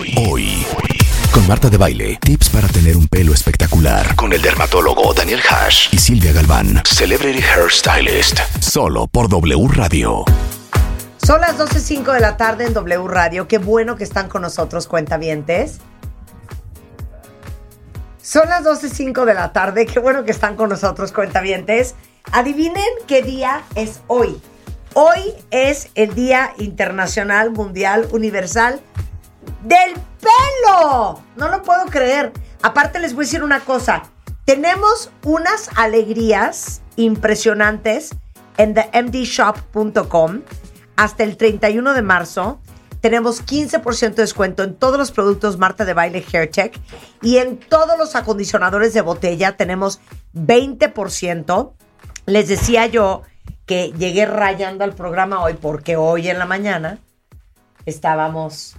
Hoy. Con Marta de Baile, tips para tener un pelo espectacular. Con el dermatólogo Daniel Hash y Silvia Galván, Celebrity Hairstylist. Solo por W Radio. Son las 12.05 de la tarde en W Radio. Qué bueno que están con nosotros, cuentavientes. Son las 12.05 de la tarde. Qué bueno que están con nosotros, cuentavientes. Adivinen qué día es hoy. Hoy es el Día Internacional Mundial Universal del Pelo. No lo puedo creer. Aparte les voy a decir una cosa. Tenemos unas alegrías impresionantes en themdshop.com hasta el 31 de marzo. Tenemos 15% de descuento en todos los productos Marta de Baile Hair Tech y en todos los acondicionadores de botella tenemos 20%. Les decía yo que llegué rayando al programa hoy porque hoy en la mañana estábamos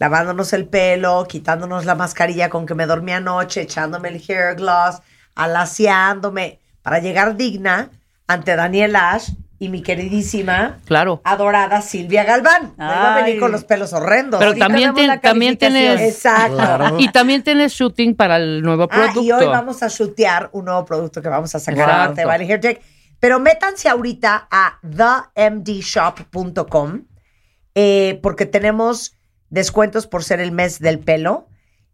lavándonos el pelo, quitándonos la mascarilla con que me dormí anoche, echándome el hair gloss, alaciándome para llegar digna ante Daniel Ash y mi queridísima, Claro. adorada Silvia Galván. Me iba a venir con los pelos horrendos. Pero también, tien- también tienes. Exacto. Y también tienes shooting para el nuevo Ah, producto. y hoy vamos a shootear un nuevo producto que vamos a sacar de Valley Hair Tech. Pero métanse ahorita a themdshop.com eh, porque tenemos descuentos por ser el mes del pelo.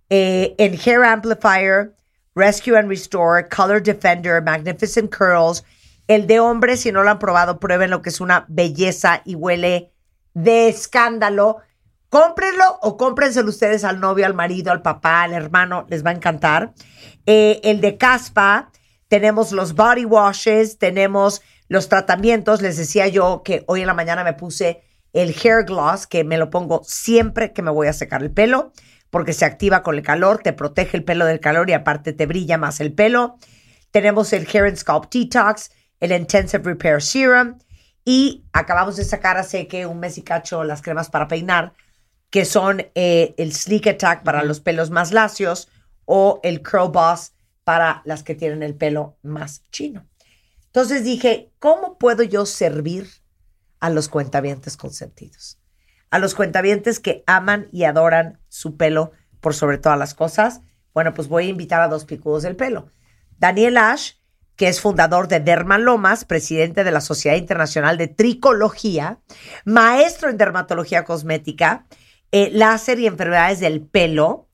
eh, en Hair Amplifier, Rescue and Restore, Color Defender, Magnificent Curls. El de hombre, si no lo han probado, prueben lo que es una belleza y huele de escándalo. Cómprenlo o cómprenselo ustedes al novio, al marido, al papá, al hermano, les va a encantar. Eh, el de caspa, tenemos los body washes, tenemos los tratamientos. Les decía yo que hoy en la mañana me puse el hair gloss, que me lo pongo siempre que me voy a secar el pelo, porque se activa con el calor, te protege el pelo del calor y aparte te brilla más el pelo. Tenemos el Hair and Scalp Detox, el Intensive Repair Serum y acabamos de sacar hace que un mes y cacho las cremas para peinar, que son eh, el Sleek Attack para los pelos más lacios o el Curl Boss para las que tienen el pelo más chino. Entonces dije, ¿cómo puedo yo servir a los cuentavientes consentidos? A los cuentavientes que aman y adoran su pelo por sobre todas las cosas. Bueno, pues voy a invitar a dos picudos del pelo. Daniel Ash, que es fundador de Dermalomas, presidente de la Sociedad Internacional de Tricología, maestro en dermatología cosmética, eh, láser y enfermedades del pelo,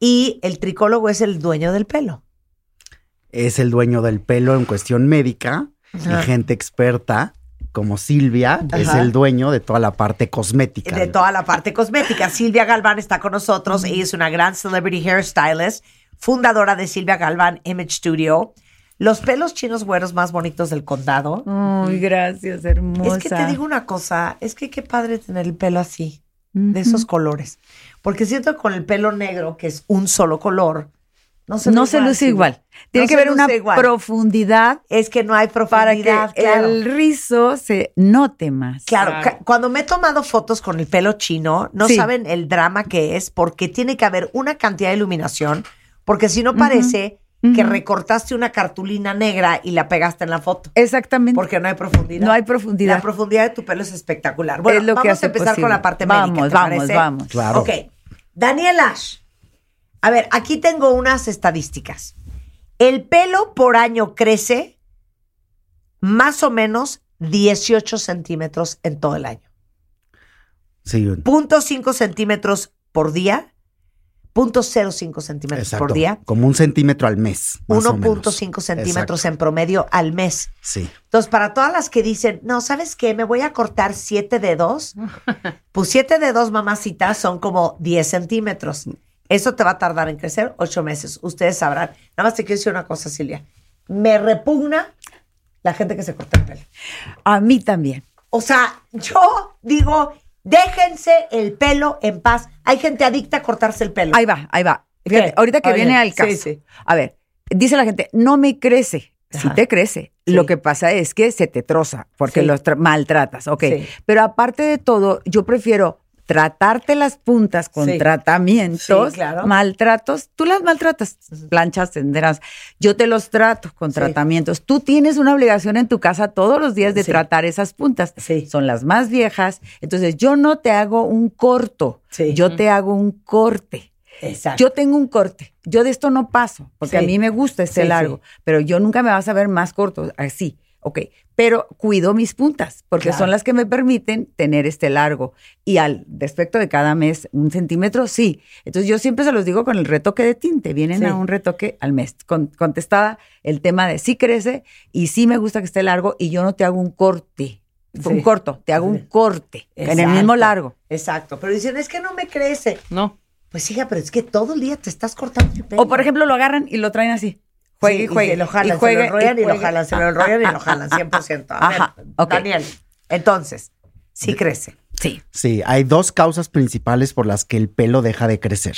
y el tricólogo es el dueño del pelo. es el dueño del pelo en cuestión médica Ajá. y gente experta como Silvia es el dueño de toda la parte cosmética. de toda la parte cosmética. Silvia Galván está con nosotros. Ella es una gran celebrity hairstylist, fundadora de Silvia Galván Image Studio. Los pelos chinos güeros más bonitos del condado. Ay, gracias, hermosa. Es que te digo una cosa, es que qué padre tener el pelo así, de esos colores. Porque siento que con el pelo negro, que es un solo color, no se, no se luce igual. Tiene No que haber una igual. profundidad Es que no hay para profundidad, que claro. el rizo se note más. Claro, cuando me he tomado fotos con el pelo chino, no Sí. saben el drama que es porque tiene que haber una cantidad de iluminación, porque si no parece que recortaste una cartulina negra y la pegaste en la foto, Exactamente. porque no hay profundidad. no hay profundidad. La profundidad de tu pelo es espectacular. Bueno, es lo que vamos hace a empezar posible. con la parte vamos, médica, ¿te Vamos, parece? vamos. Claro. Ok. Daniel Ash. A ver, aquí tengo unas estadísticas. El pelo por año crece más o menos 18 centímetros en todo el año. Sí, 0.5 centímetros por día, 0.05 centímetros exacto. por día, Como un centímetro al mes. más o menos. 1.5 centímetros Exacto. en promedio al mes. Sí. Entonces, para todas las que dicen, no, ¿sabes qué? Me voy a cortar siete dedos. Pues siete dedos, mamacitas, son como 10 centímetros. Eso te va a tardar en crecer ocho meses. Ustedes sabrán. Nada más te quiero decir una cosa, Silvia. Me repugna la gente que se corta el pelo. A mí también. O sea, yo digo, déjense el pelo en paz. Hay gente adicta a cortarse el pelo. Ahí va, ahí va. Fíjate, ¿Qué? ahorita que Oye, viene al sí, caso. sí. A ver, dice la gente, no me crece. Sí te crece. Sí. Lo que pasa es que se te troza porque Sí. los tra- maltratas. Ok. Sí. Pero aparte de todo, yo prefiero tratarte las puntas con Sí. tratamientos, Sí, claro. maltratos, tú las maltratas, planchas, tenderas. Yo te los trato con Sí. tratamientos. Tú tienes una obligación en tu casa todos los días de tratar esas puntas. Son las más viejas. Entonces, yo no te hago un corto, yo te hago un corte. Exacto. Yo tengo un corte. Yo de esto no paso, porque a mí me gusta este largo, pero yo nunca me vas a ver más corto, así. Ok, pero cuido mis puntas, porque Claro. son las que me permiten tener este largo. Y al respecto de cada mes, un centímetro, sí. Entonces yo siempre se los digo con el retoque de tinte. Vienen Sí. a un retoque al mes. Con- contestada el tema de sí crece y sí me gusta que esté largo y yo no te hago un corte. Sí. Un corto, te hago Sí. un corte en el mismo largo. Exacto. Pero dicen, es que no me crece. No. Pues hija, pero es que todo el día te estás cortando el pelo. O por ejemplo lo agarran y lo traen así. Juegue Sí, y juegue. se lo jalan, y juegue, se lo enrollan y, lo jalan, se lo enrollan y lo jalan, 100%. A ver, Ajá, ok. Daniel, entonces, sí crece. Sí. Sí, hay dos causas principales por las que el pelo deja de crecer.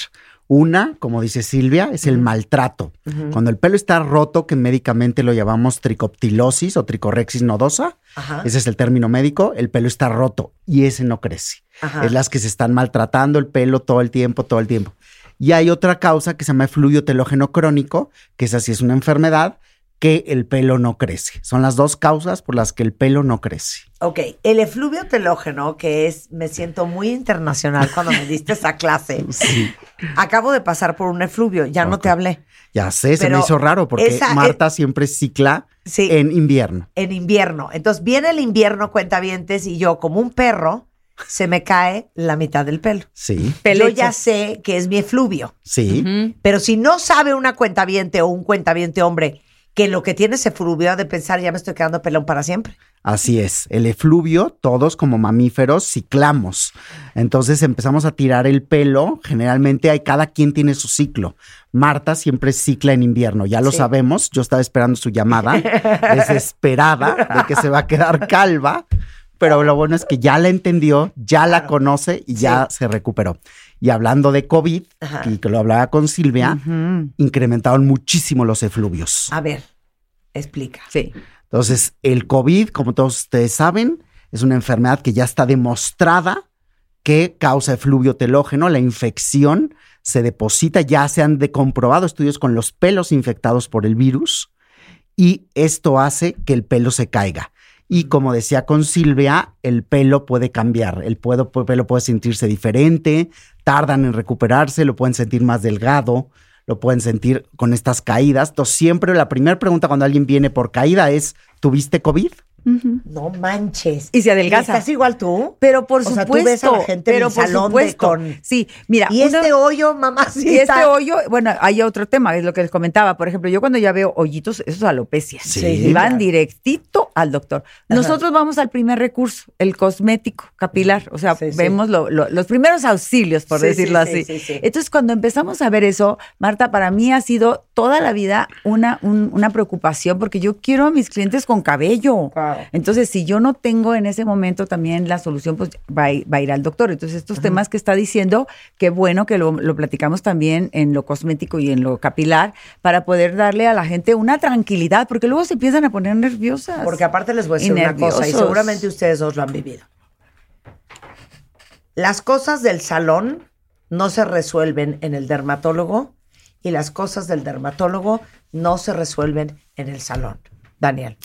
Una, como dice Silvia, es el maltrato. Cuando el pelo está roto, que médicamente lo llamamos tricoptilosis o tricorexis nodosa, Ajá. ese es el término médico, el pelo está roto y ese no crece. Ajá. Es las que se están maltratando el pelo todo el tiempo, todo el tiempo. Y hay otra causa que se llama efluvio telógeno crónico, que esa sí es una enfermedad, que el pelo no crece. Son las dos causas por las que el pelo no crece. Ok, el efluvio telógeno, que es, me siento muy internacional cuando me diste esa clase. Sí. Acabo de pasar por un efluvio, ya no te hablé. Ya sé, se me hizo raro porque esa- Marta siempre cicla Sí. en invierno. En invierno. Entonces viene el invierno, cuentavientes, y yo, como un perro, se me cae la mitad del pelo. Sí, Yo ya sé que es mi efluvio. sí. Pero si no sabe una cuentaviente o un cuentaviente hombre que lo que tiene ese efluvio ha de pensar, ya me estoy quedando pelón para siempre. Así es. El efluvio, todos como mamíferos ciclamos. Entonces empezamos a tirar el pelo. Generalmente hay cada quien tiene su ciclo. Marta siempre cicla en invierno, ya lo Sí. sabemos. Yo estaba esperando su llamada, desesperada de que se va a quedar calva. Pero lo bueno es que ya la entendió, ya la conoce y ya se recuperó. Y hablando de COVID, Ajá. y que lo hablaba con Silvia, incrementaron muchísimo los efluvios. A ver, explica. Sí. Entonces, el COVID, como todos ustedes saben, es una enfermedad que ya está demostrada que causa efluvio telógeno. La infección se deposita, ya se han de comprobado estudios con los pelos infectados por el virus y esto hace que el pelo se caiga. Y como decía con Silvia, el pelo puede cambiar, el puedo- pelo puede sentirse diferente, tardan en recuperarse, lo pueden sentir más delgado, lo pueden sentir con estas caídas. Entonces, siempre la primera pregunta cuando alguien viene por caída es, ¿tuviste COVID? No manches. Y se adelgaza. ¿Estás igual tú? Pero por O sea, tú supuesto. ves a la gente en pero el por salón de supuesto. con- Sí, mira. Y uno- este hoyo, mamacita. y este hoyo, bueno, hay otro tema, es lo que les comentaba. Por ejemplo, yo cuando ya veo hoyitos, eso es alopecia. Sí, y van claro. directito al doctor. Nosotros vamos al primer recurso, el cosmético capilar. O sea, Sí, sí. vemos lo- lo- los primeros auxilios, por Sí, decirlo sí, sí, así. sí, sí. Entonces, cuando empezamos a ver eso, Marta, para mí ha sido toda la vida una, un- una preocupación porque yo quiero a mis clientes con cabello. Claro. Entonces, si yo no tengo en ese momento también la solución, pues va a, ir- va a ir al doctor. Entonces, estos temas que está diciendo, qué bueno que lo, lo platicamos también en lo cosmético y en lo capilar para poder darle a la gente una tranquilidad, porque luego se empiezan a poner nerviosas. Porque aparte les voy a decir una cosa, y seguramente ustedes dos lo han vivido. Las cosas del salón no se resuelven en el dermatólogo y las cosas del dermatólogo no se resuelven en el salón. Daniel.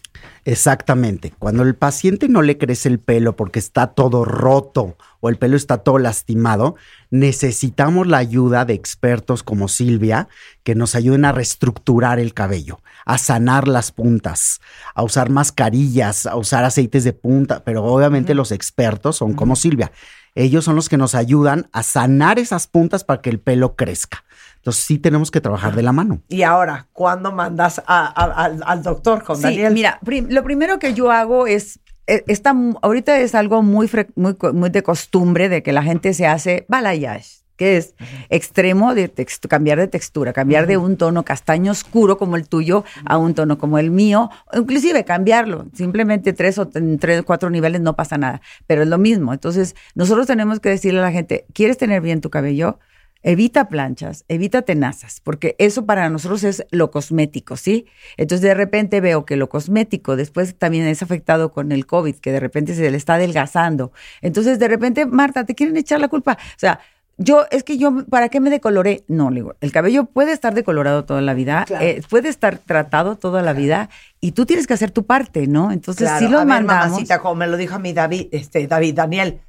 Exactamente. Cuando el paciente no le crece el pelo porque está todo roto o el pelo está todo lastimado, necesitamos la ayuda de expertos como Silvia que nos ayuden a reestructurar el cabello, a sanar las puntas, a usar mascarillas, a usar aceites de punta, pero obviamente los expertos son como Silvia. Ellos son los que nos ayudan a sanar esas puntas para que el pelo crezca. Entonces sí tenemos que trabajar de la mano. Y ahora, ¿cuándo mandas a- a- al, al doctor con Sí, Daniel? mira, prim- lo primero que yo hago es, eh, está, ahorita es algo muy, fre- muy, co- muy de costumbre de que la gente se hace balayage, que es extremo de cambiar de textura, cambiar de un tono castaño oscuro como el tuyo a un tono como el mío, inclusive cambiarlo, simplemente tres o tres, cuatro niveles no pasa nada, pero es lo mismo. Entonces, nosotros tenemos que decirle a la gente, ¿quieres tener bien tu cabello? Evita planchas, evita tenazas, porque eso para nosotros es lo cosmético, ¿sí? Entonces de repente veo que lo cosmético después también es afectado con el COVID, que de repente se le está adelgazando. Entonces de repente, Marta, te quieren echar la culpa. O sea, yo, es que yo, ¿para qué me decoloré? No, le digo, el cabello puede estar decolorado toda la vida, Claro. eh, puede estar tratado toda la vida y tú tienes que hacer tu parte, ¿no? Entonces Claro, sí lo a ver, mandamos. mamacita, como me lo dijo a mí David, este, David, Daniel.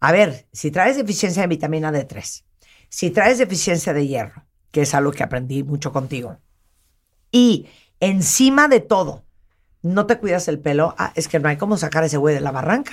A ver, si traes deficiencia de vitamina D3, si traes deficiencia de hierro, que es algo que aprendí mucho contigo, y encima de todo, no te cuidas el pelo, ah, es que no hay cómo sacar a ese güey de la barranca.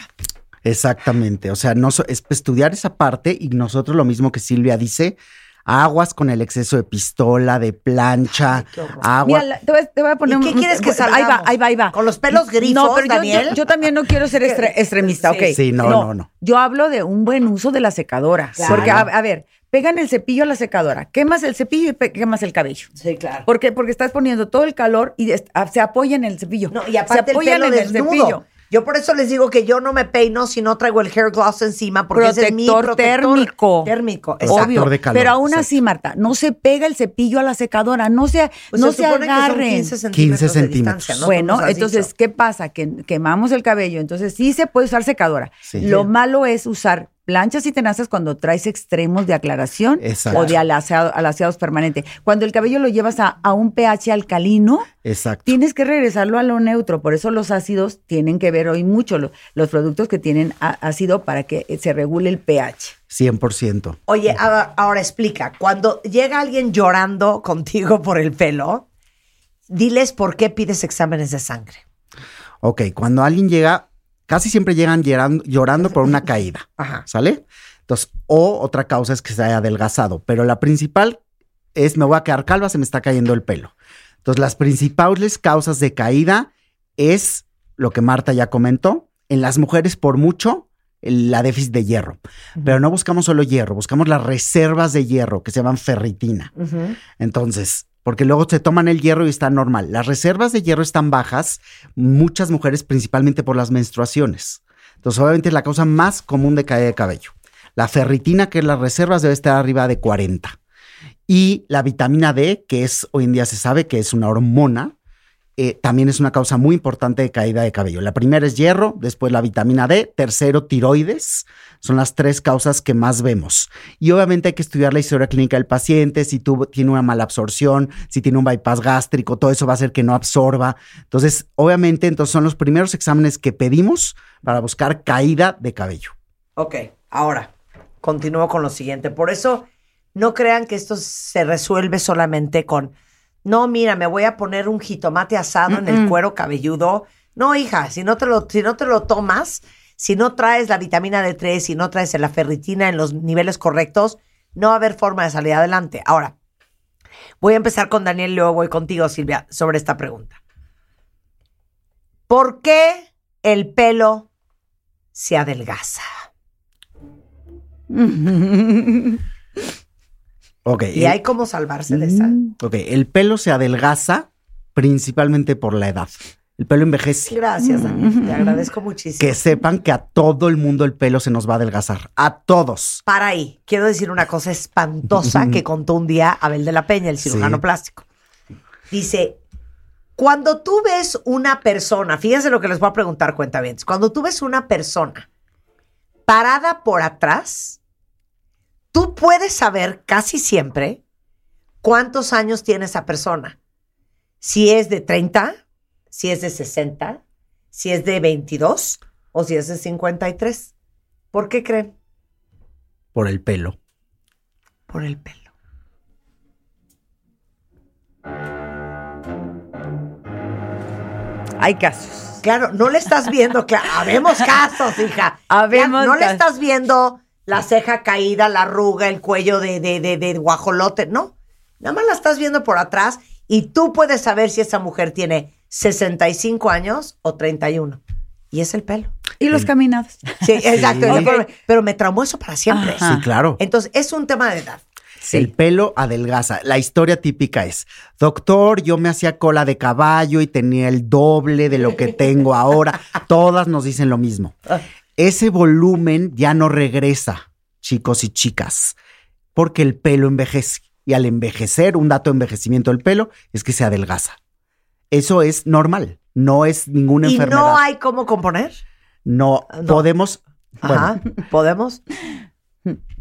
Exactamente. O sea, no so- es estudiar esa parte y nosotros lo mismo que Silvia dice, aguas con el exceso de pistola, de plancha, Ay, agua. Mira, te, voy, a- te voy a poner ¿Y qué un- quieres que Ahí va, ahí va, ahí va. ¿Con los pelos grifos, No, pero Daniel? Yo, yo también no quiero ser extre- extremista, Sí. ok. Sí, no, no, no. Yo hablo de un buen uso de la secadora. Claro. Porque, a, a ver, pegan el cepillo a la secadora, quemas el cepillo y quemas el cabello. Sí, claro. ¿Por qué? Porque estás poniendo todo el calor y se apoya en el cepillo. No, y se aparte el apoyan pelo en el desnudo. cepillo. Yo por eso les digo que yo no me peino si no traigo el hair gloss encima, porque ese es mi Protector protector térmico. Térmico, exacto. Obvio. de calor, pero aún exacto. así, Marta, no se pega el cepillo a la secadora, no se, Pues no se se, supone que son agarren. 15 centímetros. 15 de centímetros. Bueno, entonces, dicho. ¿qué pasa? Que quemamos el cabello, entonces sí se puede usar secadora. Sí. Lo malo es usar planchas y tenazas cuando traes extremos de aclaración Exacto. o de alaciado- alaciados permanente. Cuando el cabello lo llevas a, a un pH alcalino, Exacto. tienes que regresarlo a lo neutro. Por eso los ácidos tienen que ver hoy mucho lo- los productos que tienen ácido para que se regule el pH. 100%. Oye, ahora, ahora explica, cuando llega alguien llorando contigo por el pelo, diles por qué pides exámenes de sangre. Ok, cuando alguien llega, casi siempre llegan llorando, llorando por una caída. Ajá. ¿Sale? Entonces, o otra causa es que se haya adelgazado, pero la principal es me voy a quedar calva, se me está cayendo el pelo. Entonces, las principales causas de caída es lo que Marta ya comentó, en las mujeres por mucho la déficit de hierro. Pero no buscamos solo hierro, buscamos las reservas de hierro que se llaman ferritina. Entonces, porque luego se toman el hierro y está normal. Las reservas de hierro están bajas, muchas mujeres principalmente por las menstruaciones. Entonces, obviamente es la causa más común de caída de cabello. La ferritina, que es las reservas, debe estar arriba de 40. Y la vitamina D, que es hoy en día se sabe que es una hormona, eh, también es una causa muy importante de caída de cabello. La primera es hierro, después la vitamina D, tercero tiroides. Son las tres causas que más vemos. Y obviamente hay que estudiar la historia clínica del paciente, si tuvo, tiene una mala absorción, si tiene un bypass gástrico, todo eso va a hacer que no absorba. Entonces, obviamente, entonces son los primeros exámenes que pedimos para buscar caída de cabello. Ok, ahora, continúo con lo siguiente. Por eso, no crean que esto se resuelve solamente con, no, mira, me voy a poner un jitomate asado en el cuero cabelludo. No, hija, si no te lo, si no te lo tomas, si no traes la vitamina D3, si no traes la ferritina en los niveles correctos, no va a haber forma de salir adelante. Ahora, voy a empezar con Daniel y luego voy contigo, Silvia, sobre esta pregunta. ¿Por qué el pelo se adelgaza? Ok. Y el- hay cómo salvarse de esa. ok, el pelo se adelgaza principalmente por la edad. El pelo envejece. Gracias, Daniel. Te agradezco muchísimo. Que sepan que a todo el mundo el pelo se nos va a adelgazar. A todos. Para ahí, quiero decir una cosa espantosa que contó un día Abel de la Peña, el cirujano Sí. plástico. Dice, cuando tú ves una persona, fíjense lo que les voy a preguntar, cuenta bien, cuando tú ves una persona parada por atrás, tú puedes saber casi siempre cuántos años tiene esa persona. Si es de 30, si es de 60, si es de 22 o si es de 53. ¿Por qué creen? Por el pelo. Por el pelo. Hay casos. Claro, no le estás viendo, claro, habemos casos, hija. Habemos no le estás viendo la ceja caída, la arruga, el cuello de, de, de, de guajolote, no. Nada más la estás viendo por atrás y tú puedes saber si esa mujer tiene 65 años o 31. Y es el pelo. Y los caminados. Sí, exacto. Sí. Pero, pero me traumó eso para siempre. Ajá. Sí, claro. Entonces, es un tema de edad. El pelo adelgaza. La historia típica es, doctor, yo me hacía cola de caballo y tenía el doble de lo que tengo ahora. Todas nos dicen lo mismo. Ese volumen ya no regresa, chicos y chicas. porque el pelo envejece. Y al envejecer, un dato de envejecimiento del pelo es que se adelgaza. Eso es normal, no es ninguna ¿Y enfermedad. no hay cómo componer? No, No. podemos, bueno, Ajá. ¿Podemos?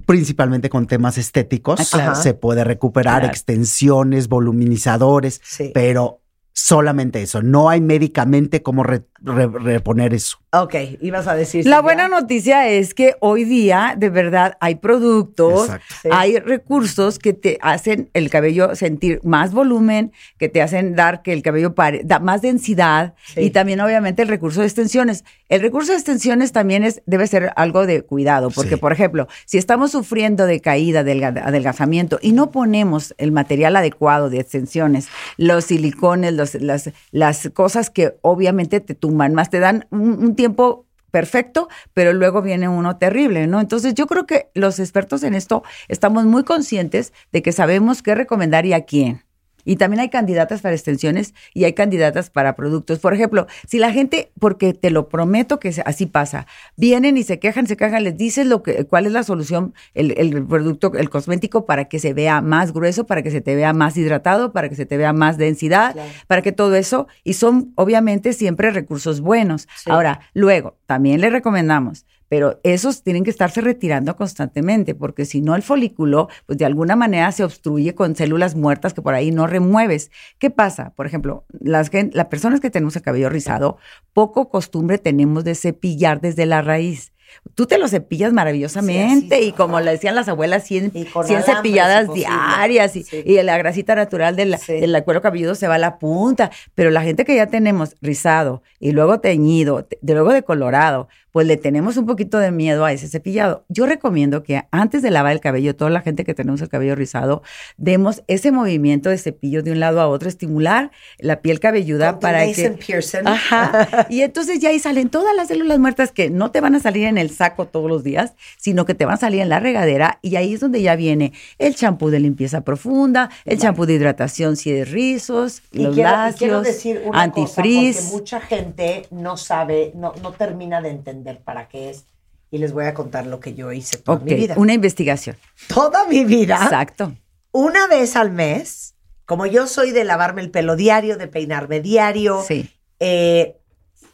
principalmente con temas estéticos, Ah, claro. se puede recuperar Claro. extensiones, voluminizadores, Sí. pero solamente eso. No hay médicamente cómo re- re- reponer eso. Ok, ibas a decir. La buena noticia es que hoy día, de verdad, hay productos, Exacto. Sí. hay recursos que te hacen el cabello sentir más volumen, que te hacen dar que el cabello pare, da más densidad Sí. y también obviamente el recurso de extensiones. El recurso de extensiones también es debe ser algo de cuidado, porque Sí. por ejemplo, si estamos sufriendo de caída, del adelgazamiento y no ponemos el material adecuado de extensiones, los silicones, los- las, las cosas que obviamente te tumban más, te dan un, un tiempo perfecto, pero luego viene uno terrible, ¿no? Entonces yo creo que los expertos en esto estamos muy conscientes de que sabemos qué recomendar y a quién. Y también hay candidatas para extensiones y hay candidatas para productos. Por ejemplo, si la gente, porque te lo prometo que así pasa, vienen y se quejan, se quejan, les dices lo que, cuál es la solución, el, el producto, el cosmético para que se vea más grueso, para que se te vea más hidratado, para que se te vea más densidad, Claro. para que todo eso, y son obviamente siempre recursos buenos. Sí. Ahora, luego, también le recomendamos, pero esos tienen que estarse retirando constantemente, porque si no el folículo, pues de alguna manera se obstruye con células muertas que por ahí no remueves. ¿Qué pasa? Por ejemplo, las, personas que tenemos el cabello rizado, poco costumbre tenemos de cepillar desde la raíz. Tú te lo cepillas maravillosamente Sí, y como le decían las abuelas, 100, Y con 100 alambres, cepilladas si diarias y, Sí. y la grasita natural del, del cuero cabelludo se va a la punta. Pero la gente que ya tenemos rizado y luego teñido, te- de luego decolorado, pues le tenemos un poquito de miedo a ese cepillado. Yo recomiendo que antes de lavar el cabello, toda la gente que tenemos el cabello rizado, demos ese movimiento de cepillo de un lado a otro, estimular la piel cabelluda para que... Pearson. Ajá. Y entonces ya ahí salen todas las células muertas que no te van a salir en el saco todos los días, sino que te van a salir en la regadera y ahí es donde ya viene el champú de limpieza profunda, el champú de hidratación si es rizos, Y los quiero, y lacios, quiero decir una antifrizz. cosa, porque mucha gente no sabe, no, no termina de entender para qué es. Y les voy a contar lo que yo hice toda mi vida. una investigación. Toda mi vida. Exacto. Una vez al mes, como yo soy de lavarme el pelo diario, de peinarme diario, Sí. eh,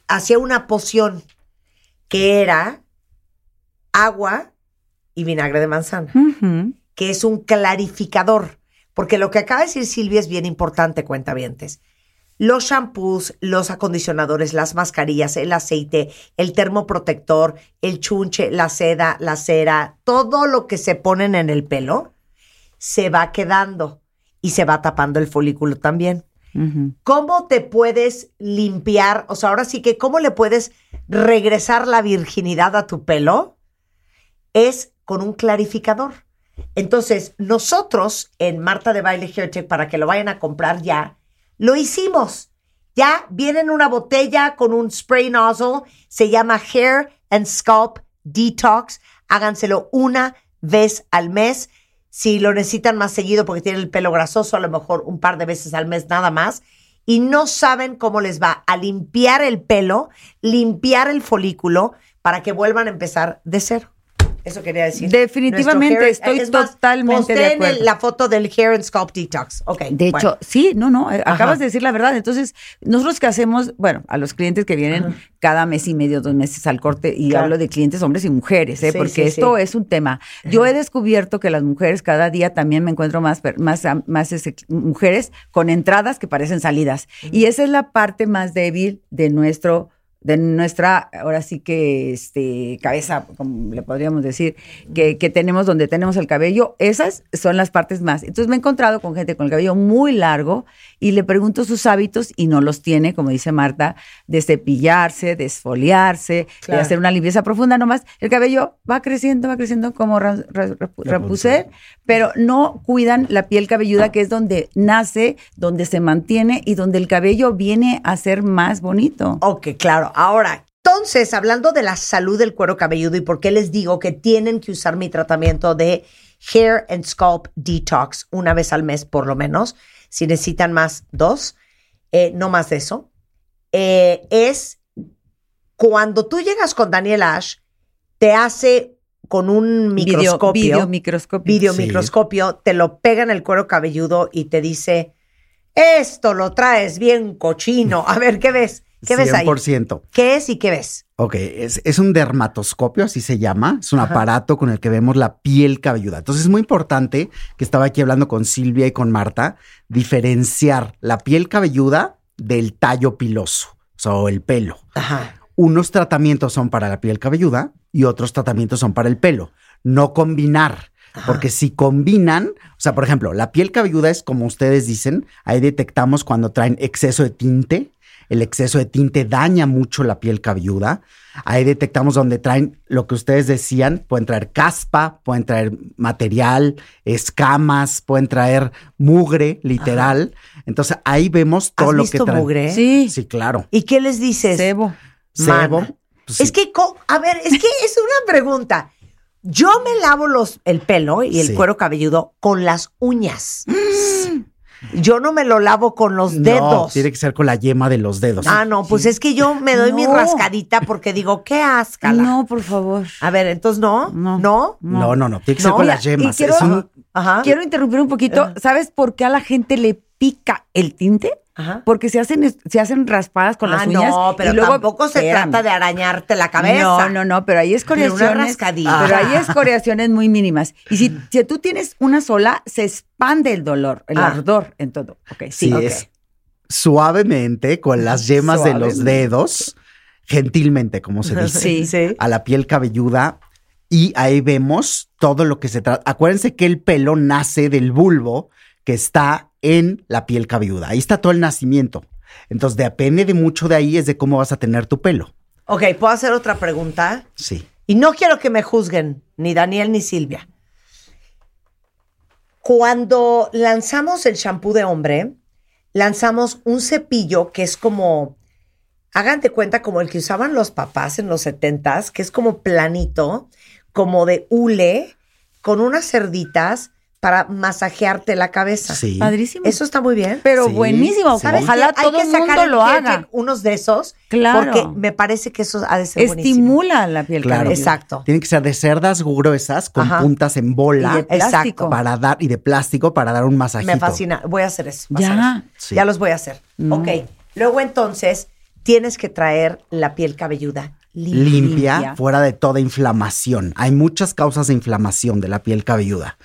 hacía una poción que era agua y vinagre de manzana, que es un clarificador. Porque lo que acaba de decir Silvia es bien importante, cuentavientes. Los shampoos, los acondicionadores, las mascarillas, el aceite, el termoprotector, el chunche, la seda, la cera, todo lo que se ponen en el pelo, se va quedando y se va tapando el folículo también. ¿Cómo te puedes limpiar? O sea, ahora sí que, ¿cómo le puedes regresar la virginidad a tu pelo? Es con un clarificador. Entonces, nosotros en Marta de Baile Hair Tech, para que lo vayan a comprar ya, lo hicimos. Ya viene en una botella con un spray nozzle, se llama Hair and Scalp Detox. Háganselo una vez al mes. Si lo necesitan más seguido porque tienen el pelo grasoso, a lo mejor un par de veces al mes nada más. Y no saben cómo les va a limpiar el pelo, limpiar el folículo para que vuelvan a empezar de cero. Eso quería decir. Definitivamente, estoy es más, totalmente de acuerdo. la foto del Hair and Scalp Detox. Ok. De bueno. hecho, sí, no, no, eh, Ajá. acabas de decir la verdad. Entonces, nosotros que hacemos, bueno, a los clientes que vienen cada mes y medio, dos meses al corte, y Claro. hablo de clientes hombres y mujeres, ¿eh? Sí, porque sí, esto sí. es un tema. Yo he descubierto que las mujeres cada día también me encuentro más, más, más mujeres con entradas que parecen salidas. Y esa es la parte más débil de nuestro de nuestra, ahora sí que, este, cabeza, como le podríamos decir, que, que tenemos donde tenemos el cabello, esas son las partes más. Entonces me he encontrado con gente con el cabello muy largo y le pregunto sus hábitos y no los tiene, como dice Marta, de cepillarse, de esfoliarse, Claro. de hacer una limpieza profunda, nomás el cabello va creciendo, va creciendo como Rapunzel, pero no cuidan la piel cabelluda, que es donde nace, donde se mantiene y donde el cabello viene a ser más bonito. Ok, claro. Ahora, entonces, hablando de la salud del cuero cabelludo y por qué les digo que tienen que usar mi tratamiento de Hair and Scalp Detox una vez al mes, por lo menos, si necesitan más, dos, eh, no más de eso, eh, es cuando tú llegas con Daniel Ash, te hace con un Video- microscopio, videomicroscopio. videomicroscopio, te lo pega en el cuero cabelludo y te dice, esto lo traes bien cochino. A ver, ¿qué ves? ¿Qué ves ahí? 100%. ¿Qué es y qué ves? Ok, es, es un dermatoscopio, así se llama. Es un aparato con el que vemos la piel cabelluda. Entonces es muy importante que estaba aquí hablando con Silvia y con Marta, diferenciar la piel cabelluda del tallo piloso, o sea, o el pelo. Ajá. Unos tratamientos son para la piel cabelluda y otros tratamientos son para el pelo. No combinar. Porque si combinan, o sea, por ejemplo, la piel cabelluda es como ustedes dicen, ahí detectamos cuando traen exceso de tinte. El exceso de tinte daña mucho la piel cabelluda. Ahí detectamos donde traen lo que ustedes decían, pueden traer caspa, pueden traer material, escamas, pueden traer mugre, literal. Entonces ahí vemos todo ¿Has lo visto que traen. mugre? Sí, Sí, claro. ¿Y qué les dices? cebo. Sebo. Mana. pues Es sí. que, co- a ver, es que es una pregunta. Yo me lavo los, el pelo y el Sí. cuero cabelludo con las uñas. Yo no me lo lavo con los dedos. No, tiene que ser con la yema de los dedos. Ah, no, pues es que yo me doy mi rascadita porque digo, qué ascala. No, por favor. A ver, entonces no, no, No. no, no, no, tiene que ser con las yemas. quiero- Es un- Ajá. Quiero interrumpir un poquito. ¿Sabes por qué a la gente le pica el tinte? Ajá. Porque se hacen, se hacen raspadas con ah, las uñas. no, pero y luego, tampoco se Espérame. trata de arañarte la cabeza. No, no, no, pero hay Pero escoriaciones. Pero hay escoriaciones muy mínimas. Y si, si tú tienes una sola, se expande el dolor, el Ah. ardor en todo. Ok, sí. Es suavemente con las yemas de los dedos, gentilmente, como se dice, Sí. sí. a la piel cabelluda. Y ahí vemos todo lo que se trata. Acuérdense que el pelo nace del bulbo que está en la piel cabelluda. Ahí está todo el nacimiento. Entonces, depende de mucho de ahí, es de cómo vas a tener tu pelo. Ok, ¿puedo hacer otra pregunta? Sí. Y no quiero que me juzguen, ni Daniel ni Silvia. Cuando lanzamos el shampoo de hombre, lanzamos un cepillo que es como, hagan de cuenta, como el que usaban los papás en los setentas, que es como planito, como de hule, con unas cerditas para masajearte la cabeza. Sí. Padrísimo. Eso está muy bien. pero Sí, buenísimo. sí. ¿Sabes Ojalá? Hay todo que el sacar mundo lo haga. Unos de esos. Claro. Porque me parece que eso ha de ser buenísimo. Estimula la piel Claro. Exacto. Tienen que ser de cerdas gruesas con Ajá. puntas en Y bola de plástico. Exacto. para dar y de plástico para dar un masajito. Me fascina. Voy a hacer eso. Ya. Sí. Ya los voy a hacer. No. Ok. Luego entonces tienes que traer la piel cabelluda limpia. limpia, Limpia. fuera de toda inflamación. Hay muchas causas de inflamación de la piel cabelluda.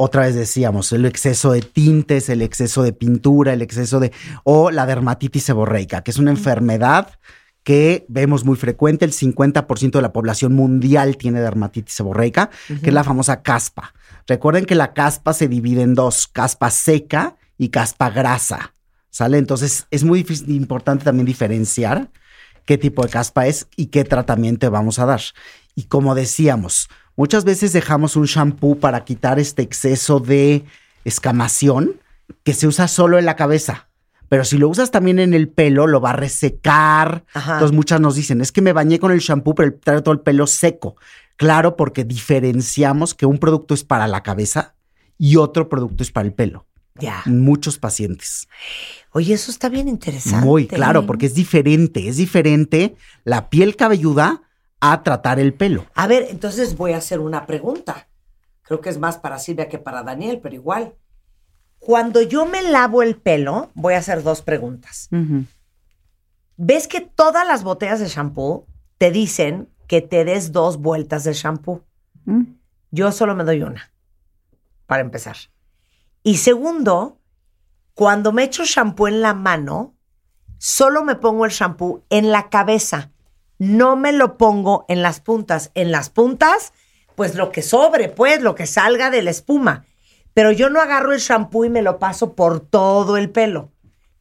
Otra vez decíamos, el exceso de tintes, el exceso de pintura, el exceso de... o la dermatitis seborreica, que es una enfermedad que vemos muy frecuente. El 50% de la población mundial tiene dermatitis seborreica, que es la famosa caspa. Recuerden que la caspa se divide en dos, caspa seca y caspa grasa. ¿Sale? Entonces es muy difícil, importante también diferenciar qué tipo de caspa es y qué tratamiento vamos a dar. Y como decíamos, muchas veces dejamos un shampoo para quitar este exceso de escamación que se usa solo en la cabeza. Pero si lo usas también en el pelo, lo va a resecar. Ajá. Entonces muchas nos dicen, es que me bañé con el shampoo, pero traigo todo el pelo seco. Claro, porque diferenciamos que un producto es para la cabeza y otro producto es para el pelo. Ya. Muchos pacientes. Oye, eso está bien interesante. Muy claro, porque es diferente, es diferente la piel cabelluda a tratar el pelo. A ver, entonces voy a hacer una pregunta. Creo que es más para Silvia que para Daniel, pero igual. Cuando yo me lavo el pelo, voy a hacer dos preguntas. ¿Ves que todas las botellas de shampoo te dicen que te des dos vueltas de shampoo? Mm. Yo solo me doy una, para empezar. Y segundo, cuando me echo shampoo en la mano, solo me pongo el shampoo en la cabeza. No me lo pongo en las puntas. En las puntas, pues lo que sobre, pues lo que salga de la espuma. Pero yo no agarro el shampoo y me lo paso por todo el pelo.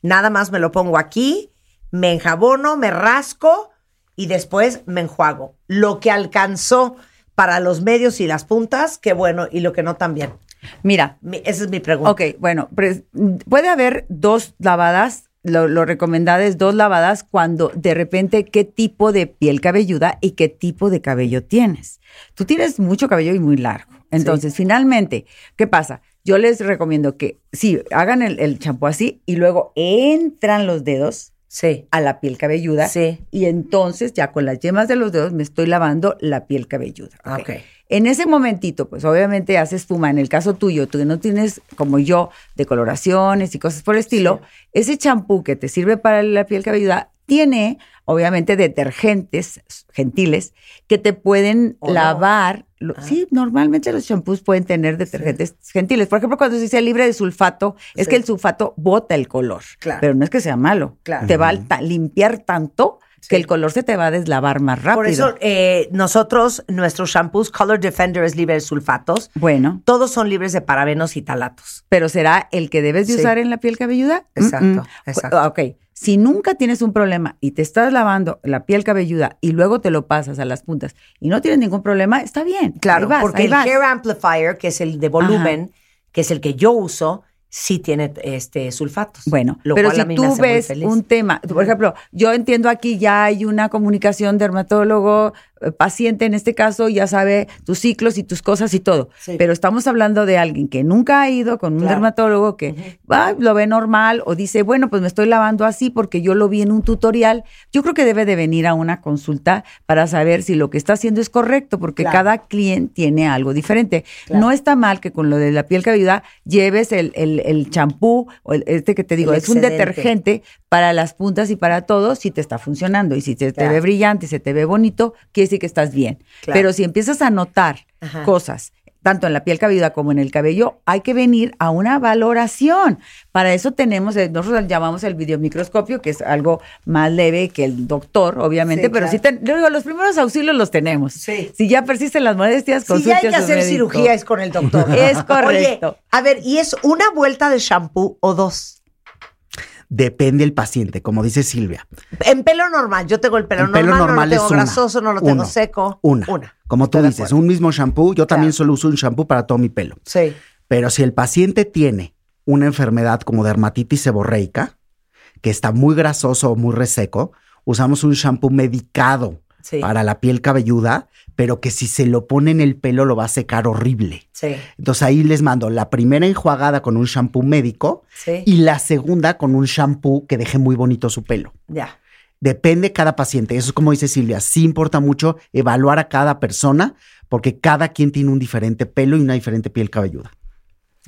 Nada más me lo pongo aquí, me enjabono, me rasco y después me enjuago. Lo que alcanzó para los medios y las puntas, qué bueno, y lo que no también. Mira, Mi- esa es mi pregunta. Ok, bueno, pues, puede haber dos lavadas, lo, lo recomendado es dos lavadas cuando de repente qué tipo de piel cabelluda y qué tipo de cabello tienes. Tú tienes mucho cabello y muy largo. Entonces, finalmente, ¿qué pasa? Yo les recomiendo que sí, hagan el, champú así y luego entran los dedos Sí. a la piel cabelluda Sí. y entonces ya con las yemas de los dedos me estoy lavando la piel cabelluda. Ok. En ese momentito, pues obviamente hace espuma. En el caso tuyo, tú que no tienes, como yo, decoloraciones y cosas por el estilo, ese champú que te sirve para la piel cabelluda tiene, obviamente, detergentes gentiles que te pueden lavar. Ah. Sí, normalmente los champús pueden tener detergentes gentiles. Por ejemplo, cuando se dice libre de sulfato, es Sí. que el sulfato bota el color. Claro. Pero no es que sea malo. Claro. Te va a limpiar tanto Sí. que el color se te va a deslavar más rápido. Por eso, eh, nosotros, nuestros shampoos Color Defender es libre de sulfatos. Bueno, Todos son libres de parabenos y talatos. pero será el que debes de Sí. usar en la piel cabelluda. Exacto, Mm, mm. exacto. Ok, si nunca tienes un problema y te estás lavando la piel cabelluda y luego te lo pasas a las puntas y no tienes ningún problema, está bien. Claro, vas, porque el vas. Hair Amplifier, que es el de volumen, que es el que yo uso, sí tiene este sulfatos. Bueno, lo pero cual a si mí tú ves un tema, por ejemplo, yo entiendo aquí ya hay una comunicación dermatólogo, paciente en este caso, ya sabe tus ciclos y tus cosas y todo, Sí. pero estamos hablando de alguien que nunca ha ido con un Claro. dermatólogo que ah, lo ve normal o dice, bueno, pues me estoy lavando así porque yo lo vi en un tutorial. Yo creo que debe de venir a una consulta para saber si lo que está haciendo es correcto, porque Claro. cada cliente tiene algo diferente. Claro. No está mal que con lo de la piel cabelluda lleves el el- el champú o el- este que te digo, El es un detergente para las puntas y para todo si te está funcionando. Y si te, te ve brillante, se te ve bonito, quiere decir que estás bien. Claro. Pero si empiezas a notar Ajá. cosas, tanto en la piel cabelluda como en el cabello, hay que venir a una valoración. Para eso tenemos, eh, nosotros llamamos el videomicroscopio, que es algo más leve que el doctor, obviamente, Sí, pero claro. sí, ten- yo digo, los primeros auxilios los tenemos. Sí. Si ya persisten las molestias, Si ya hay que hacer médico. cirugía es con el doctor. Es correcto. Oye, a ver, ¿y es una vuelta de shampoo o dos? Depende el paciente, como dice Silvia. En pelo normal, yo tengo el pelo El pelo normal, no lo tengo es una. grasoso, no lo tengo Uno. seco. Una. Una. Como tú Estoy dices, un mismo shampoo. Yo también Claro. solo uso un shampoo para todo mi pelo. Sí. Pero si el paciente tiene una enfermedad como dermatitis seborreica, que está muy grasoso o muy reseco, usamos un shampoo medicado Sí. para la piel cabelluda, pero que si se lo pone en el pelo lo va a secar horrible. Sí. Entonces ahí les mando la primera enjuagada con un shampoo médico Sí. y la segunda con un shampoo que deje muy bonito su pelo. Ya. Depende cada paciente. Eso es como dice Silvia. Sí importa mucho evaluar a cada persona porque cada quien tiene un diferente pelo y una diferente piel cabelluda.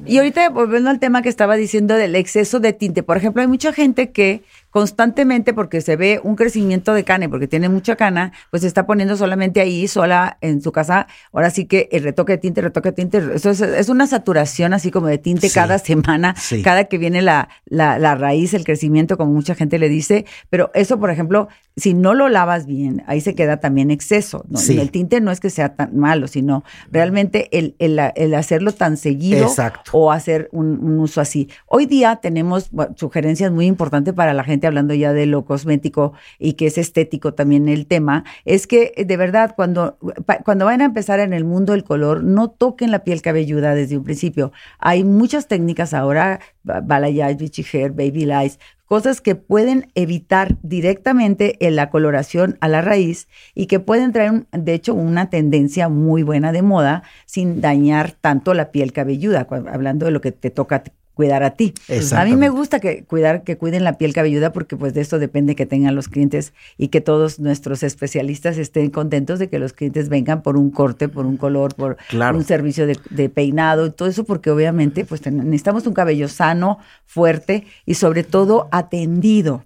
Y ahorita volviendo al tema que estaba diciendo del exceso de tinte, por ejemplo, hay mucha gente que constantemente, porque se ve un crecimiento de cana, y porque tiene mucha cana, pues se está poniendo solamente ahí, sola en su casa. Ahora sí que el retoque de tinte, retoque de tinte, eso es, es una saturación así como de tinte Sí. cada semana, Sí. cada que viene la, la, la raíz, el crecimiento, como mucha gente le dice. Pero eso, por ejemplo, si no lo lavas bien, ahí se queda también exceso. ¿no? Sí. El tinte no es que sea tan malo, sino realmente el, el, el hacerlo tan seguido Exacto. o hacer un, un uso así. Hoy día tenemos bueno, sugerencias muy importantes para la gente, hablando ya de lo cosmético y que es estético también el tema, es que eh, de verdad cuando, cuando van a empezar en el mundo del color, no toquen la piel cabelluda desde un principio. Hay muchas técnicas ahora, ba- balayage, vichy hair, baby lights, cosas que pueden evitar directamente en la coloración a la raíz y que pueden traer, de hecho, una tendencia muy buena de moda sin dañar tanto la piel cabelluda, hablando de lo que te toca cuidar a ti. A mí me gusta que cuidar que cuiden la piel cabelluda porque pues de esto depende que tengan los clientes y que todos nuestros especialistas estén contentos de que los clientes vengan por un corte, por un color, por Claro. un servicio de, de peinado y todo eso porque obviamente pues necesitamos un cabello sano, fuerte y sobre todo atendido.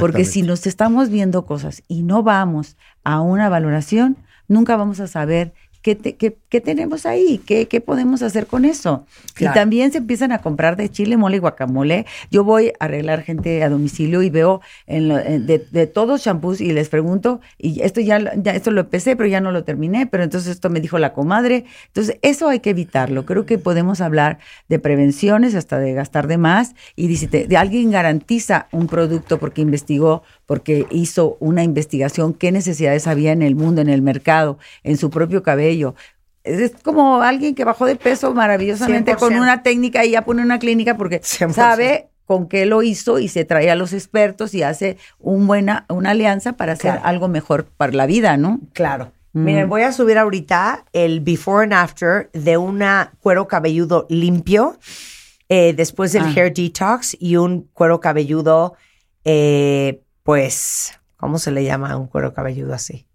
Porque si nos estamos viendo cosas y no vamos a una valoración, nunca vamos a saber qué, te- qué- qué tenemos ahí, qué, qué podemos hacer con eso. Claro. Y también se empiezan a comprar de chile, mole y guacamole. Yo voy a arreglar gente a domicilio y veo en lo- en- de, de todos shampoos y les pregunto, y esto ya, lo- ya esto lo empecé, pero ya no lo terminé, pero entonces esto me dijo la comadre. Entonces, eso hay que evitarlo. Creo que podemos hablar de prevenciones, hasta de gastar de más, y dice, te- de alguien garantiza un producto porque investigó, porque hizo una investigación, qué necesidades había en el mundo, en el mercado, en su propio cabello. Es como alguien que bajó de peso maravillosamente con 100%. una técnica y ya pone una clínica porque 100%. sabe con qué lo hizo y se trae a los expertos y hace un buena, una alianza para hacer Claro. algo mejor para la vida, ¿no? Claro. Mm. Miren, voy a subir ahorita el before and after de una cuero cabelludo limpio eh, después del Ah. hair detox y un cuero cabelludo, eh, pues, ¿cómo se le llama a un cuero cabelludo así?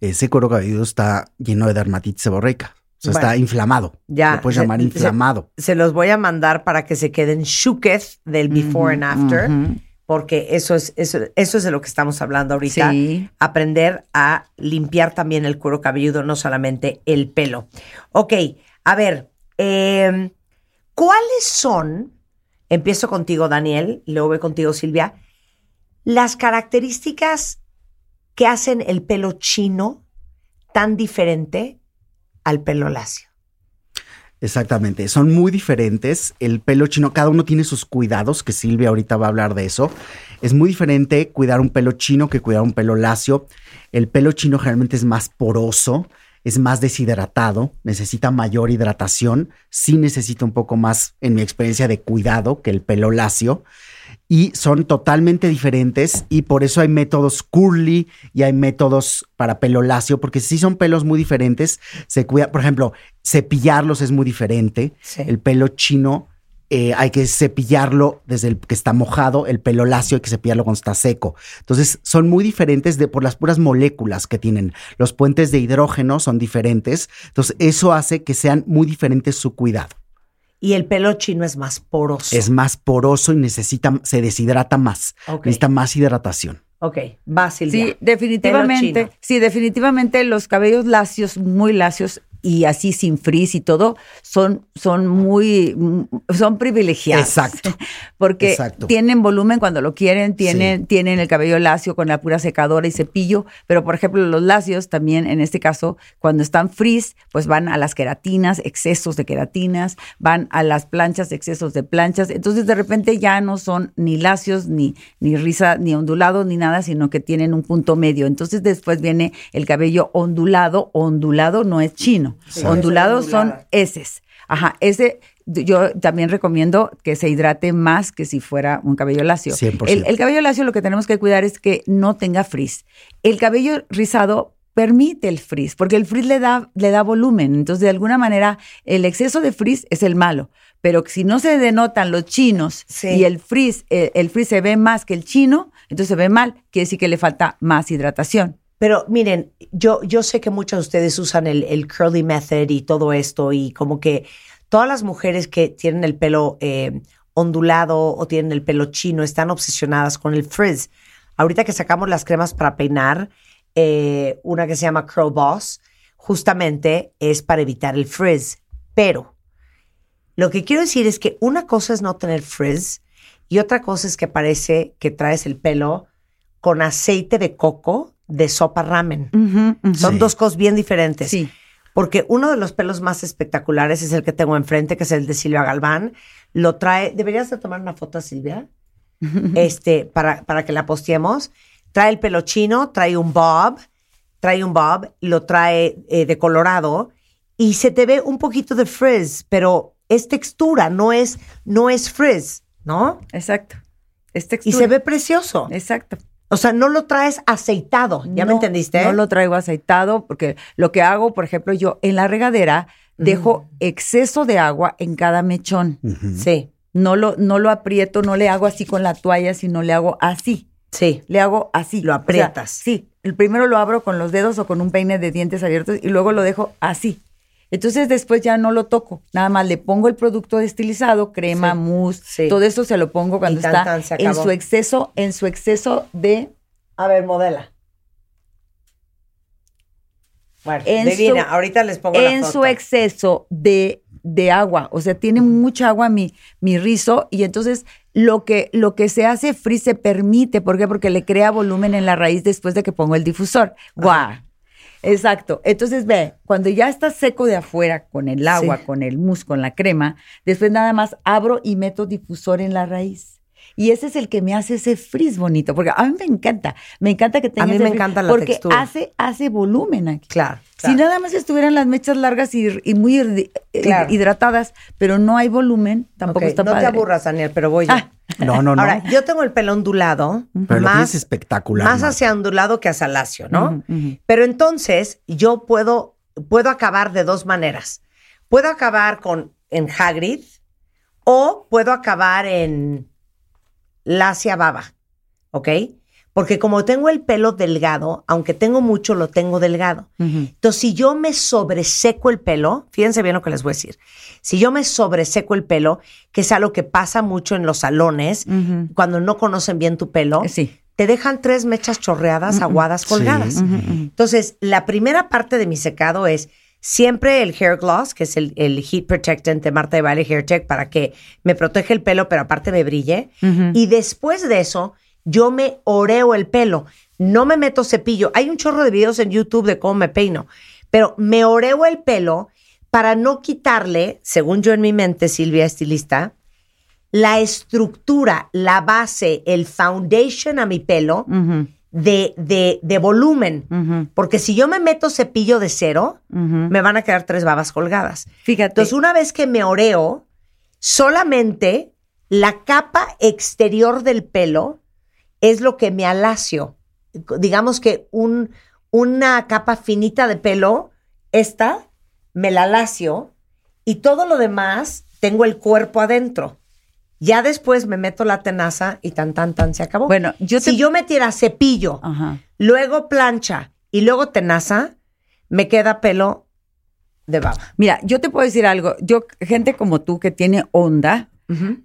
Ese cuero cabelludo está lleno de dermatitis seborreica. O sea, Bueno, está inflamado. ya, Lo puedes se- llamar inflamado. Se los voy a mandar para que se queden shooketh del before and after, porque eso es, eso, eso es de lo que estamos hablando ahorita. Sí. Aprender a limpiar también el cuero cabelludo, no solamente el pelo. Ok, a ver, eh, ¿cuáles son, empiezo contigo Daniel, luego voy contigo Silvia, las características que hacen el pelo chino tan diferente al pelo lacio? Exactamente, son muy diferentes. El pelo chino, cada uno tiene sus cuidados, que Silvia ahorita va a hablar de eso. Es muy diferente cuidar un pelo chino que cuidar un pelo lacio. El pelo chino generalmente es más poroso, es más deshidratado, necesita mayor hidratación, sí necesita un poco más, en mi experiencia, de cuidado que el pelo lacio. Y son totalmente diferentes y por eso hay métodos curly y hay métodos para pelo lacio, porque sí son pelos muy diferentes. Se cuida, por ejemplo, cepillarlos es muy diferente. Sí. El pelo chino eh, hay que cepillarlo desde el que está mojado, el pelo lacio hay que cepillarlo cuando está seco. Entonces son muy diferentes de, por las puras moléculas que tienen. Los puentes de hidrógeno son diferentes. Entonces eso hace que sean muy diferentes su cuidado. Y el pelo chino es más poroso. Es más poroso y necesita, se deshidrata más. Ok. Necesita más hidratación. Ok, va Silvia. Sí, definitivamente. Sí, definitivamente los cabellos lacios, muy lacios y así sin frizz y todo, son, son muy, son privilegiados. Exacto. Porque Exacto. tienen volumen cuando lo quieren, tienen, tienen el cabello lacio con la pura secadora y cepillo, pero por ejemplo los lacios también, en este caso, cuando están frizz, pues van a las queratinas, excesos de queratinas, van a las planchas, excesos de planchas, entonces de repente ya no son ni lacios, ni, ni risa, ni ondulados, ni nada, sino que tienen un punto medio. Entonces después viene el cabello ondulado, ondulado no es chino, Sí. ondulados Son heces. Ajá, ese yo también recomiendo que se hidrate más que si fuera un cabello lacio. 100%. El, el cabello lacio lo que tenemos que cuidar es que no tenga frizz. El cabello rizado permite el frizz, porque el frizz le da, le da volumen. Entonces, de alguna manera, el exceso de frizz es el malo. Pero si no se denotan los chinos Sí. y el frizz, el, el frizz se ve más que el chino, entonces se ve mal, quiere decir que le falta más hidratación. Pero miren, yo, yo sé que muchos de ustedes usan el, el curly method y todo esto y como que todas las mujeres que tienen el pelo eh, ondulado o tienen el pelo chino están obsesionadas con el frizz. Ahorita que sacamos las cremas para peinar, eh, una que se llama Curl Boss, justamente es para evitar el frizz. Pero lo que quiero decir es que una cosa es no tener frizz y otra cosa es que parece que traes el pelo con aceite de coco de sopa ramen. Son Sí. dos cosas bien diferentes. Sí. Porque uno de los pelos más espectaculares es el que tengo enfrente, que es el de Silvia Galván. Lo trae. ¿Deberías de tomar una foto a Silvia? este, para, para que la posteemos. Trae el pelo chino, trae un bob, trae un bob, lo trae eh, de colorado y se te ve un poquito de frizz, pero es textura, no es, no es frizz, ¿no? Exacto. Es Y textura. se ve precioso. Exacto. O sea, no lo traes aceitado. ¿Ya me entendiste? No lo traigo aceitado porque lo que hago, por ejemplo, yo en la regadera dejo exceso de agua en cada mechón. Sí, No lo, no lo aprieto, no le hago así con la toalla, sino le hago así. sí. Le hago así. Lo O sea, aprietas. sí. El primero lo abro con los dedos o con un peine de dientes abiertos y luego lo dejo así. Entonces después ya no lo toco. Nada más le pongo el producto destilizado, crema, Sí. mousse, Sí. todo eso se lo pongo cuando tan, está tan, en su exceso, en su exceso de A ver, modela. Bueno, En divina, su- ahorita les pongo en su exceso de, de agua. O sea, tiene mucha agua mi, mi rizo y entonces lo que, lo que se hace frizz se permite. ¿Por qué? Porque le crea volumen en la raíz después de que pongo el difusor. ¡Guau! Exacto. Entonces, ve, cuando ya está seco de afuera con el agua, Sí. con el mousse, con la crema, después nada más abro y meto difusor en la raíz. Y ese es el que me hace ese frizz bonito, porque a mí me encanta, me encanta que tenga mí ese me encanta la porque textura. hace hace volumen aquí. Claro, Si nada más estuvieran las mechas largas y, y muy eh, Claro. hidratadas, pero no hay volumen, tampoco está no padre. te aburras, Daniel, pero voy yo. Ah. No, no, no. Ahora, yo tengo el pelo ondulado, Pero lo más, tienes espectacular. más hacia ondulado que hacia lacio, ¿no? Pero entonces yo puedo, puedo acabar de dos maneras. Puedo acabar con en Hagrid o puedo acabar en Lacia Baba, ¿ok? Porque como tengo el pelo delgado, aunque tengo mucho, lo tengo delgado. Entonces, si yo me sobreseco el pelo, fíjense bien lo que les voy a decir. Si yo me sobreseco el pelo, que es algo que pasa mucho en los salones, cuando no conocen bien tu pelo, Sí. te dejan tres mechas chorreadas, aguadas, colgadas. Entonces, la primera parte de mi secado es siempre el hair gloss, que es el, el heat protectant de Marta de Baile Hair Tech para que me protege el pelo, pero aparte me brille. Y después de eso, yo me oreo el pelo. No me meto cepillo. Hay un chorro de videos en YouTube de cómo me peino, pero me oreo el pelo para no quitarle, según yo en mi mente, Silvia estilista, la estructura, la base, el foundation a mi pelo de, de, de volumen. Porque si yo me meto cepillo de cero, me van a quedar tres babas colgadas. Fíjate. Entonces, una vez que me oreo, solamente la capa exterior del pelo es lo que me alacio. Digamos que un, una capa finita de pelo, esta, me la alacio y todo lo demás tengo el cuerpo adentro. Ya después me meto la tenaza y tan, tan, tan, se acabó. Bueno, yo te- Si yo metiera cepillo, Ajá. luego plancha y luego tenaza, me queda pelo de baba. Mira, yo te puedo decir algo. Yo, gente como tú que tiene onda,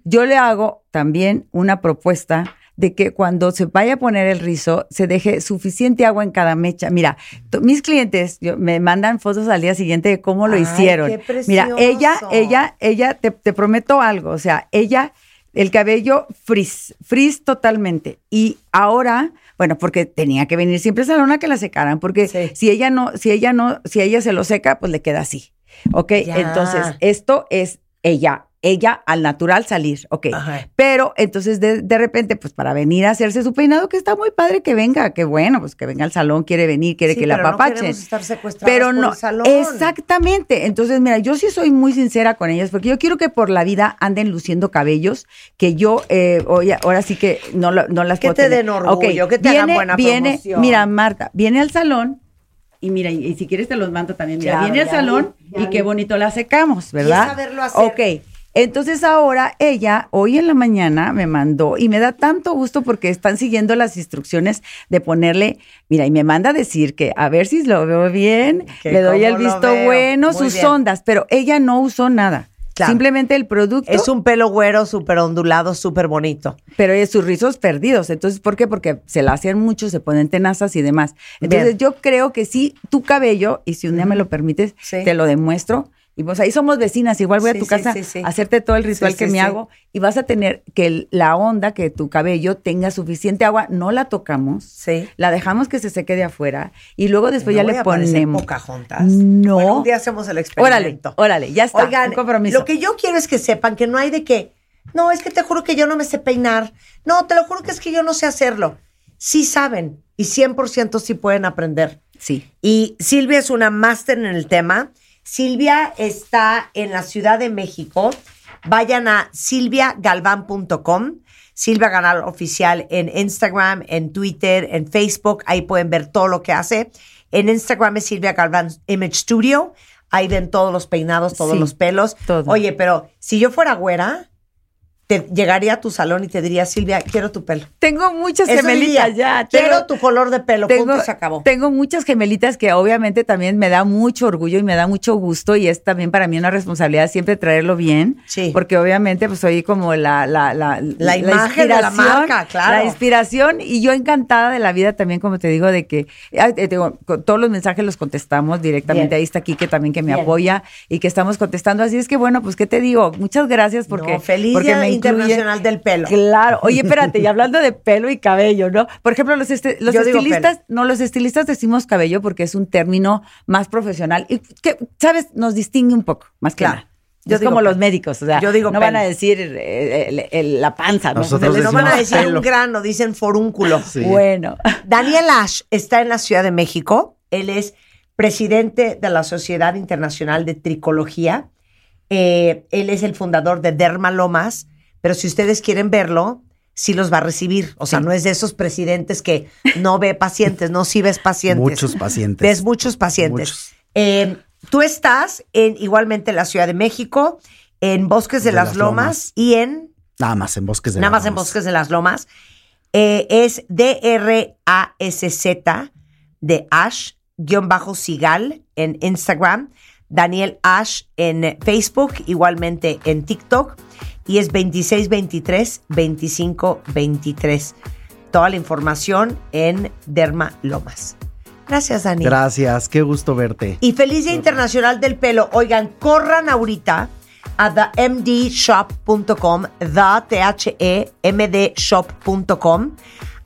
yo le hago también una propuesta de que cuando se vaya a poner el rizo, se deje suficiente agua en cada mecha. Mira, mis clientes yo- me mandan fotos al día siguiente de cómo lo Ay, hicieron. qué Mira, ella, ella, ella, te, te prometo algo. O sea, ella, el cabello frizz, frizz totalmente. Y ahora, bueno, porque tenía que venir siempre a salón a que la secaran, porque Sí. si ella no, si ella no, si ella se lo seca, pues le queda así. ¿Ok? Ya. Entonces, esto es ella, ella al natural salir, ¿ok? Ajá. Pero entonces de, de repente, pues para venir a hacerse su peinado, que está muy padre que venga, que bueno, pues que venga al salón, quiere venir, quiere Sí, que la pero no estar secuestradas pero por no, el salón. exactamente. Entonces, mira, yo sí soy muy sincera con ellas, porque yo quiero que por la vida anden luciendo cabellos que yo, eh, oye, ahora sí que no, no las Que puedo te tener. den orgullo, Ok, que te hagan buena viene, promoción. Mira, Marta, viene al salón y mira, y, y si quieres te los mando también. Mira, viene al salón ya y qué bonito la secamos, ¿verdad? saberlo hacer. Ok. Entonces ahora ella, hoy en la mañana, me mandó y me da tanto gusto porque están siguiendo las instrucciones de ponerle, mira, y me manda a decir que a ver si lo veo bien, Que le doy el visto bueno, Muy sus bien. ondas, pero ella no usó nada. Claro. Simplemente el producto, Es un pelo güero, súper ondulado, súper bonito. pero es sus rizos perdidos. Entonces, ¿por qué? Porque se la hacen mucho, se ponen tenazas y demás. Entonces, Bien. yo creo que sí, tu cabello, y si un día me lo permites, Sí. te lo demuestro. Y pues ahí somos vecinas, igual voy a tu sí, casa sí, sí. a hacerte todo el ritual que me hago y vas a tener que el- la onda, que tu cabello tenga suficiente agua, no la tocamos, Sí. la dejamos que se seque de afuera y luego después No ya voy le a ponemos. Pocahontas. No. Bueno, un día hacemos el Órale, experimento. órale, ya está, Oigan, un compromiso. lo que yo quiero es que sepan que no hay de qué. No, es que te juro que yo no me sé peinar. No, te lo juro que es que yo no sé hacerlo. Sí saben y 100% sí pueden aprender. Sí. Y Silvia es una máster en el tema. Silvia está en la Ciudad de México. Vayan a silviagalvan.com. Silvia Galván Oficial en Instagram, en Twitter, en Facebook. Ahí pueden ver todo lo que hace. En Instagram es Silvia Galván Image Studio. Ahí ven todos los peinados, todos Sí, los pelos. todo. Oye, pero si yo fuera güera, te llegaría a tu salón y te diría, Silvia, quiero tu pelo. Tengo muchas Eso gemelitas diría, ya. Quiero tengo- tu color de pelo. tengo, punto, se acabó. tengo muchas gemelitas que obviamente también me da mucho orgullo y me da mucho gusto y es también para mí una responsabilidad siempre traerlo bien. Sí. Porque obviamente pues soy como la... La, la, La imagen de la marca, claro. La inspiración y yo encantada de la vida también, como te digo, de que eh, digo, todos los mensajes los contestamos directamente. Bien. Ahí está Kike también que me Bien. apoya y que estamos contestando. Así es que bueno, pues qué te digo, muchas gracias porque... No, feliz porque me Internacional del Pelo. Claro. Oye, espérate, y hablando de pelo y cabello, ¿no? Por ejemplo, los, este- estilistas, no, los estilistas decimos cabello porque es un término más profesional y que, ¿sabes? Nos distingue un poco, más que Claro. nada. Yo es digo como pelo. los médicos, o sea, Yo digo no van a decir eh, el- el- la panza, ¿no? Nosotros No van a decir pelo. un grano, dicen forúnculo. Sí. Bueno, Daniel Ash está en la Ciudad de México. Él es presidente de la Sociedad Internacional de Tricología. Eh, él es el fundador de Dermalomas, pero si ustedes quieren verlo, sí los va a recibir. O sea, no es de esos presidentes que no ve pacientes, no, sí ves pacientes. Muchos pacientes. Ves muchos pacientes. Muchos. Eh, tú estás en igualmente en la Ciudad de México, en Bosques de, De las, las Lomas, Lomas. y en Nada más en Bosques de nada las más en Lomas. Bosques de las Lomas. Eh, es D-R-A-S-Z de Ash, guion bajo Sigal en Instagram, Daniel Ash en Facebook, igualmente en TikTok, y es 2623-2523. Toda la información en Derma Lomas. Gracias, Dani. Gracias, qué gusto verte. Y feliz Día Internacional del Pelo. Oigan, corran ahorita a themdshop.com, the, T-H-E-M-D shop.com.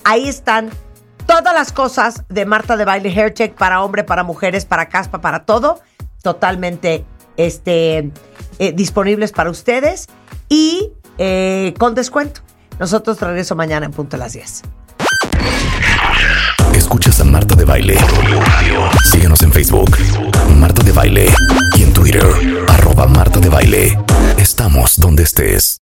Ahí están todas las cosas de Marta de Baile Hair Tech para hombre, para mujeres, para caspa, para todo. Totalmente este, eh, disponibles para ustedes y eh, con descuento. Nosotros regreso mañana en punto a las 10. Escuchas a Marta de Baile. Síguenos en Facebook, Marta de Baile. Y en Twitter, arroba Marta de Baile. Estamos donde estés.